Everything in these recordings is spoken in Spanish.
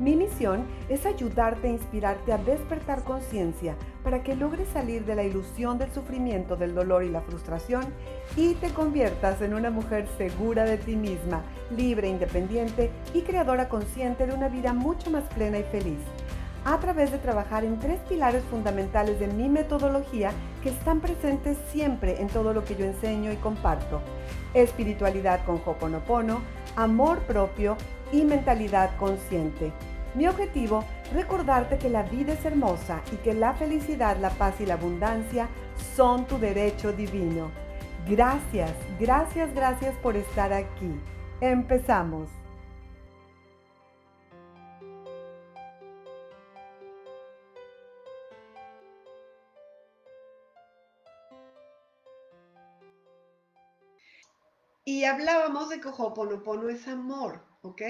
Mi misión es ayudarte a inspirarte a despertar conciencia para que logres salir de la ilusión del sufrimiento, del dolor y la frustración y te conviertas en una mujer segura de ti misma, libre, independiente y creadora consciente de una vida mucho más plena y feliz a través de trabajar en tres pilares fundamentales de mi metodología que están presentes siempre en todo lo que yo enseño y comparto. Espiritualidad con Hoponopono, amor propio y mentalidad consciente. Mi objetivo, recordarte que la vida es hermosa y que la felicidad, la paz y la abundancia son tu derecho divino. Gracias, gracias, gracias por estar aquí. Empezamos. Y hablábamos de que Hoponopono es amor, ¿ok?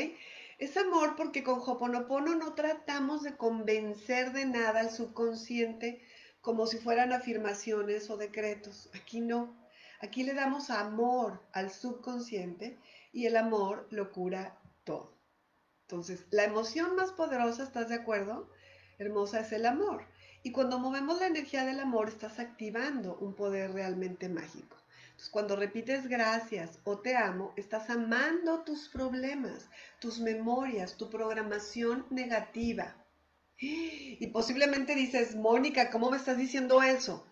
Es amor porque con Hoponopono no tratamos de convencer de nada al subconsciente como si fueran afirmaciones o decretos. Aquí no. Aquí le damos amor al subconsciente y el amor lo cura todo. Entonces, la emoción más poderosa, ¿estás de acuerdo? Hermosa es el amor. Y cuando movemos la energía del amor, estás activando un poder realmente mágico cuando repites gracias o te amo, estás amando tus problemas, tus memorias, tu programación negativa. Y posiblemente dices, Mónica, ¿cómo me estás diciendo eso?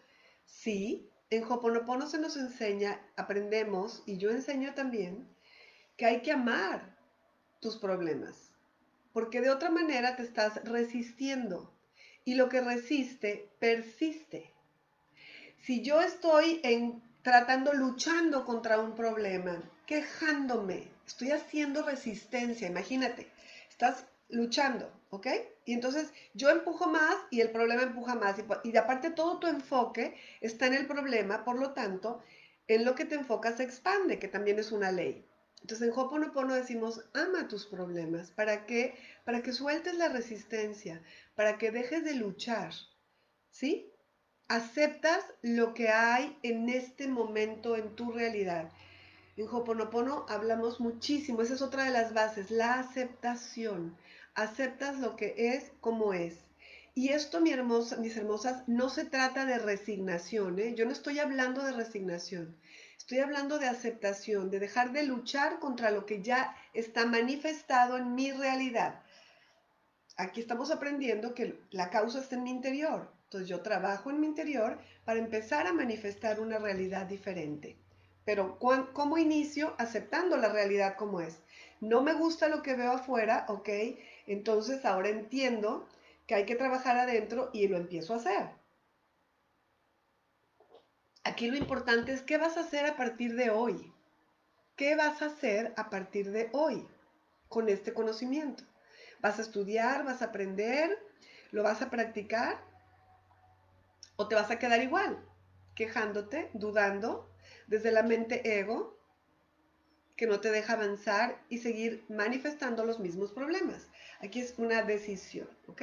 Sí, en Hoponopono se nos enseña, aprendemos, y yo enseño también, que hay que amar tus problemas, porque de otra manera te estás resistiendo, y lo que resiste persiste. Si yo estoy en tratando, luchando contra un problema, quejándome, estoy haciendo resistencia, imagínate, estás luchando, ¿ok? Y entonces yo empujo más y el problema empuja más. Y, y aparte todo tu enfoque está en el problema, por lo tanto, en lo que te enfocas se expande, que también es una ley. Entonces en Hoponopono decimos, ama tus problemas. ¿Para qué? Para que sueltes la resistencia, para que dejes de luchar. ¿Sí? Aceptas lo que hay en este momento en tu realidad. En Hoponopono hablamos muchísimo, esa es otra de las bases, la aceptación. Aceptas lo que es como es. Y esto, mis hermosas, no se trata de resignación. ¿eh? Yo no estoy hablando de resignación. Estoy hablando de aceptación, de dejar de luchar contra lo que ya está manifestado en mi realidad. Aquí estamos aprendiendo que la causa está en mi interior. Entonces yo trabajo en mi interior para empezar a manifestar una realidad diferente. Pero ¿cómo inicio? Aceptando la realidad como es. No me gusta lo que veo afuera, ok. Entonces ahora entiendo que hay que trabajar adentro y lo empiezo a hacer. Aquí lo importante es qué vas a hacer a partir de hoy. ¿Qué vas a hacer a partir de hoy con este conocimiento? ¿Vas a estudiar? ¿Vas a aprender? ¿Lo vas a practicar? O te vas a quedar igual, quejándote, dudando, desde la mente ego, que no te deja avanzar y seguir manifestando los mismos problemas. Aquí es una decisión, ¿ok?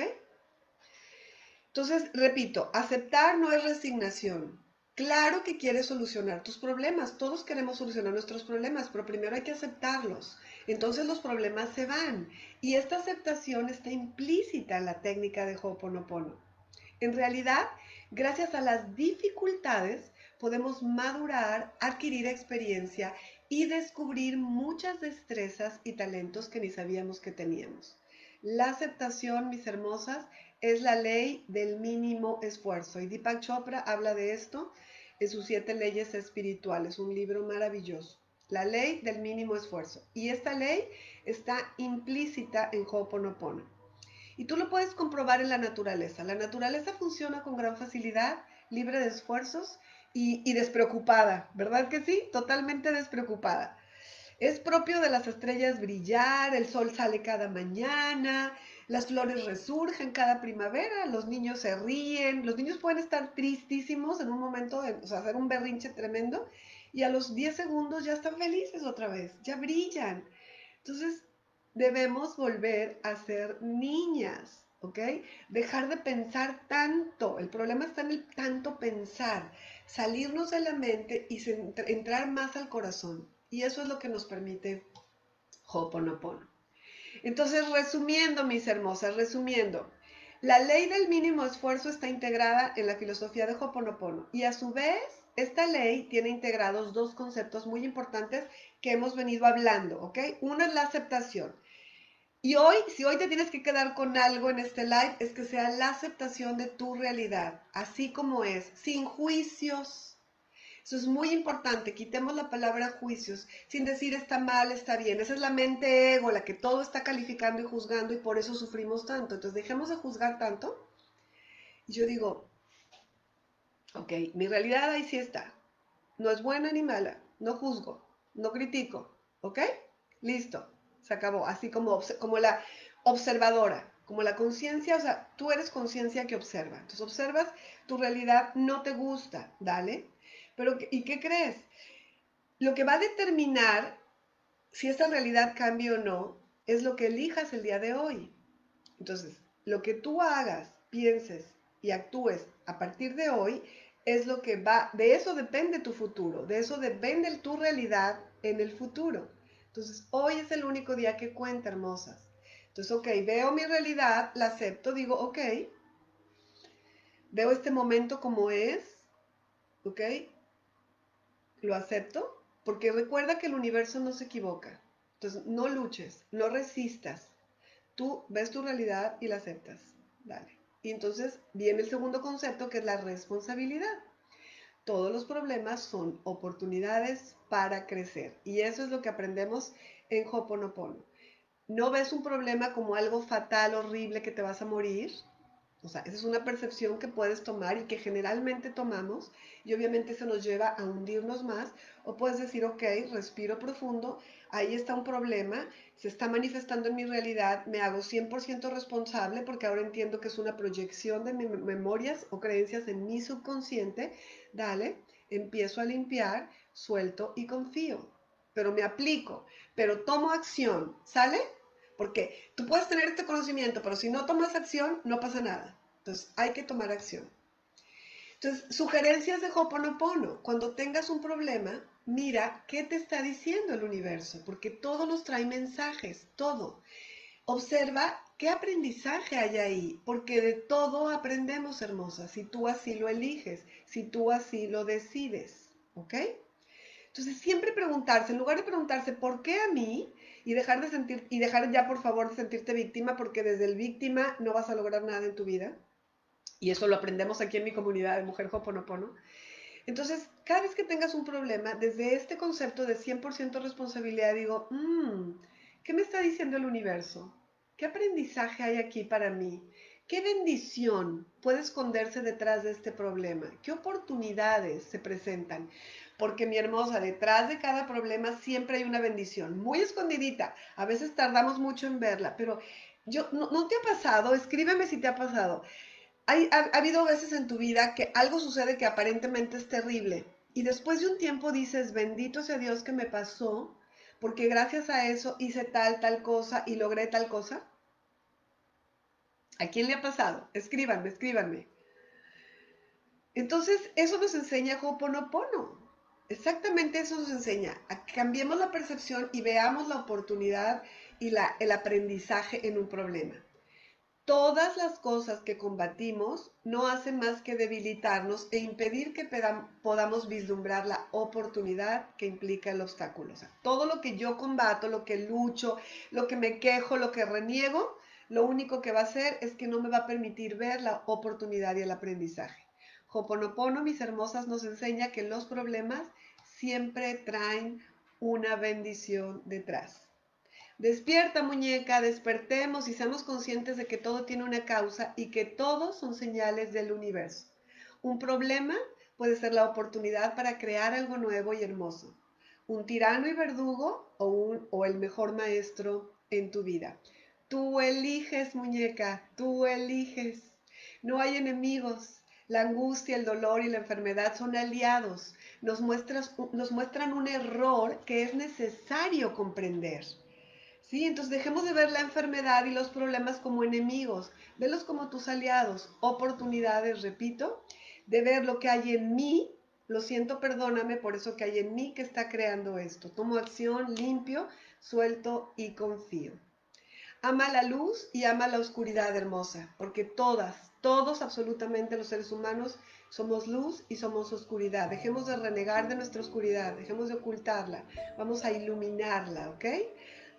Entonces, repito, aceptar no es resignación. Claro que quieres solucionar tus problemas, todos queremos solucionar nuestros problemas, pero primero hay que aceptarlos. Entonces los problemas se van. Y esta aceptación está implícita en la técnica de Ho'oponopono. En realidad, Gracias a las dificultades podemos madurar, adquirir experiencia y descubrir muchas destrezas y talentos que ni sabíamos que teníamos. La aceptación, mis hermosas, es la ley del mínimo esfuerzo. Y Deepak Chopra habla de esto en sus siete leyes espirituales, un libro maravilloso. La ley del mínimo esfuerzo. Y esta ley está implícita en Ho'oponopono. Y tú lo puedes comprobar en la naturaleza. La naturaleza funciona con gran facilidad, libre de esfuerzos y, despreocupada, ¿verdad que sí? Totalmente despreocupada. Es propio de las estrellas brillar, el sol sale cada mañana, las flores resurgen cada primavera, los niños se ríen, los niños pueden estar tristísimos en un momento, o sea, hacer un berrinche tremendo, y a los 10 segundos ya están felices otra vez, ya brillan. Entonces, debemos volver a ser niñas, ¿ok? Dejar de pensar tanto. El problema está en el tanto pensar, salirnos de la mente y entrar más al corazón. Y eso es lo que nos permite Ho'oponopono. Entonces, resumiendo, mis hermosas, resumiendo, la ley del mínimo esfuerzo está integrada en la filosofía de Ho'oponopono y a su vez esta ley tiene integrados dos conceptos muy importantes que hemos venido hablando, ¿ok? Uno es la aceptación. Y hoy, si hoy te tienes que quedar con algo en este live, es que sea la aceptación de tu realidad, así como es, sin juicios, eso es muy importante, quitemos la palabra juicios, sin decir está mal, está bien. Esa es la mente ego, la que todo está calificando y juzgando y por eso sufrimos tanto. Entonces dejemos de juzgar tanto. Y yo digo, ok, mi realidad ahí sí está. No es buena ni mala, no juzgo, no critico, ¿ok? Listo, se acabó. Así como, como la observadora, como la conciencia, o sea, tú eres conciencia que observa. Entonces observas, tu realidad no te gusta, dale, pero, ¿y qué crees? Lo que va a determinar si esta realidad cambia o no es lo que elijas el día de hoy. Entonces, lo que tú hagas, pienses y actúes a partir de hoy es lo que va, de eso depende tu futuro, de eso depende tu realidad en el futuro. Entonces, hoy es el único día que cuenta, hermosas. Entonces, ok, veo mi realidad, la acepto, digo, ok, veo este momento como es, ok, lo acepto, porque recuerda que el universo no se equivoca. Entonces, no luches, no resistas. Tú ves tu realidad y la aceptas. Dale. Y entonces viene el segundo concepto que es la responsabilidad. Todos los problemas son oportunidades para crecer. Y eso es lo que aprendemos en Hoponopono. No ves un problema como algo fatal, horrible, que te vas a morir, o sea, esa es una percepción que puedes tomar y que generalmente tomamos y obviamente se nos lleva a hundirnos más. O puedes decir, ok, respiro profundo, ahí está un problema, se está manifestando en mi realidad, me hago 100% responsable porque ahora entiendo que es una proyección de mis memorias o creencias en mi subconsciente. Dale, empiezo a limpiar, suelto y confío. Pero me aplico, pero tomo acción, ¿sale? Porque tú puedes tener este conocimiento, pero si no tomas acción, no pasa nada. Entonces, hay que tomar acción. Entonces, sugerencias de Hoponopono. Cuando tengas un problema, mira qué te está diciendo el universo, porque todo nos trae mensajes, todo. Observa qué aprendizaje hay ahí, porque de todo aprendemos, hermosa, si tú así lo eliges, si tú así lo decides, ¿ok? Entonces, siempre preguntarse, en lugar de preguntarse, ¿por qué a mí? Y dejar de sentir y dejar ya por favor de sentirte víctima porque desde el víctima no vas a lograr nada en tu vida. Y eso lo aprendemos aquí en mi comunidad de Mujer Hoponopono. Entonces, cada vez que tengas un problema, desde este concepto de 100% responsabilidad, digo, mmm, ¿qué me está diciendo el universo? ¿Qué aprendizaje hay aquí para mí? ¿Qué bendición puede esconderse detrás de este problema? ¿Qué oportunidades se presentan? Porque mi hermosa, detrás de cada problema siempre hay una bendición, muy escondidita. A veces tardamos mucho en verla, pero yo, ¿no, te ha pasado? Escríbeme si te ha pasado. Hay, ha, ha habido veces en tu vida que algo sucede que aparentemente es terrible y después de un tiempo dices, bendito sea Dios que me pasó, porque gracias a eso hice tal, tal cosa y logré tal cosa. ¿A quién le ha pasado? Escríbanme, escríbanme. Entonces, eso nos enseña Ho'oponopono. Exactamente eso nos enseña, a que cambiemos la percepción y veamos la oportunidad y el aprendizaje en un problema. Todas las cosas que combatimos no hacen más que debilitarnos e impedir que podamos vislumbrar la oportunidad que implica el obstáculo. Todo lo que yo combato, lo que lucho, lo que me quejo, lo que reniego, lo único que va a hacer es que no me va a permitir ver la oportunidad y el aprendizaje. Hoponopono, mis hermosas, nos enseña que los problemas siempre traen una bendición detrás. Despierta muñeca, despertemos y seamos conscientes de que todo tiene una causa y que todos son señales del universo. Un problema puede ser la oportunidad para crear algo nuevo y hermoso. Un tirano y verdugo o, el mejor maestro en tu vida. Tú eliges, muñeca, tú eliges. No hay enemigos. La angustia, el dolor y la enfermedad son aliados nos, muestran un error que es necesario comprender. ¿Sí? Entonces dejemos de ver la enfermedad y los problemas como enemigos, velos como tus aliados, oportunidades, repito, de ver lo que hay en mí, lo siento, perdóname por eso que hay en mí que está creando esto. Tomo acción, limpio, suelto y confío. Ama la luz y ama la oscuridad hermosa, porque todas, todos absolutamente los seres humanos somos luz y somos oscuridad. Dejemos de renegar de nuestra oscuridad, dejemos de ocultarla, vamos a iluminarla, ¿ok?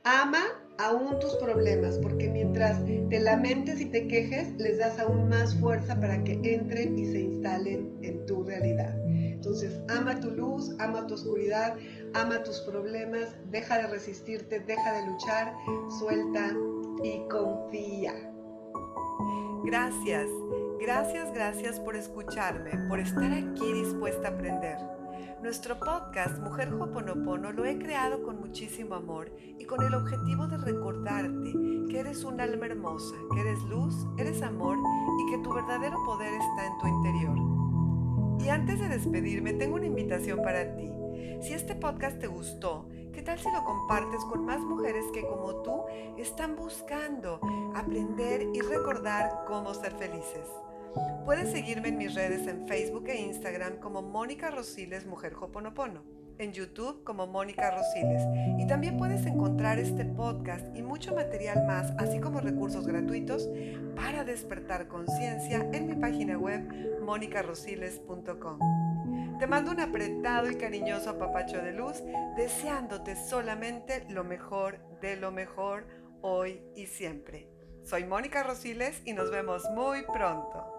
Ama aún tus problemas, porque mientras te lamentes y te quejes, les das aún más fuerza para que entren y se instalen en tu realidad. Entonces, ama tu luz, ama tu oscuridad, ama tus problemas, deja de resistirte, deja de luchar, suelta y confía. Gracias, gracias, gracias por escucharme, por estar aquí dispuesta a aprender. Nuestro podcast Mujer Hoponopono lo he creado con muchísimo amor y con el objetivo de recordarte que eres un alma hermosa, que eres luz, eres amor y que tu verdadero poder está en tu interior. Y antes de despedirme, tengo una invitación para ti. Si este podcast te gustó, ¿qué tal si lo compartes con más mujeres que como tú están buscando aprender y recordar cómo ser felices? Puedes seguirme en mis redes en Facebook e Instagram como Mónica Rosiles Mujer Hoponopono, en YouTube como Mónica Rosiles y también puedes encontrar este podcast y mucho material más, así como recursos gratuitos para despertar conciencia en mi página web monicarosiles.com. Te mando un apretado y cariñoso apapacho de luz, deseándote solamente lo mejor de lo mejor hoy y siempre. Soy Mónica Rosiles y nos vemos muy pronto.